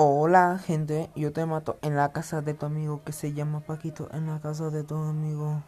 Hola gente, yo te mato en la casa de tu amigo que se llama Paquito, en la casa de tu amigo.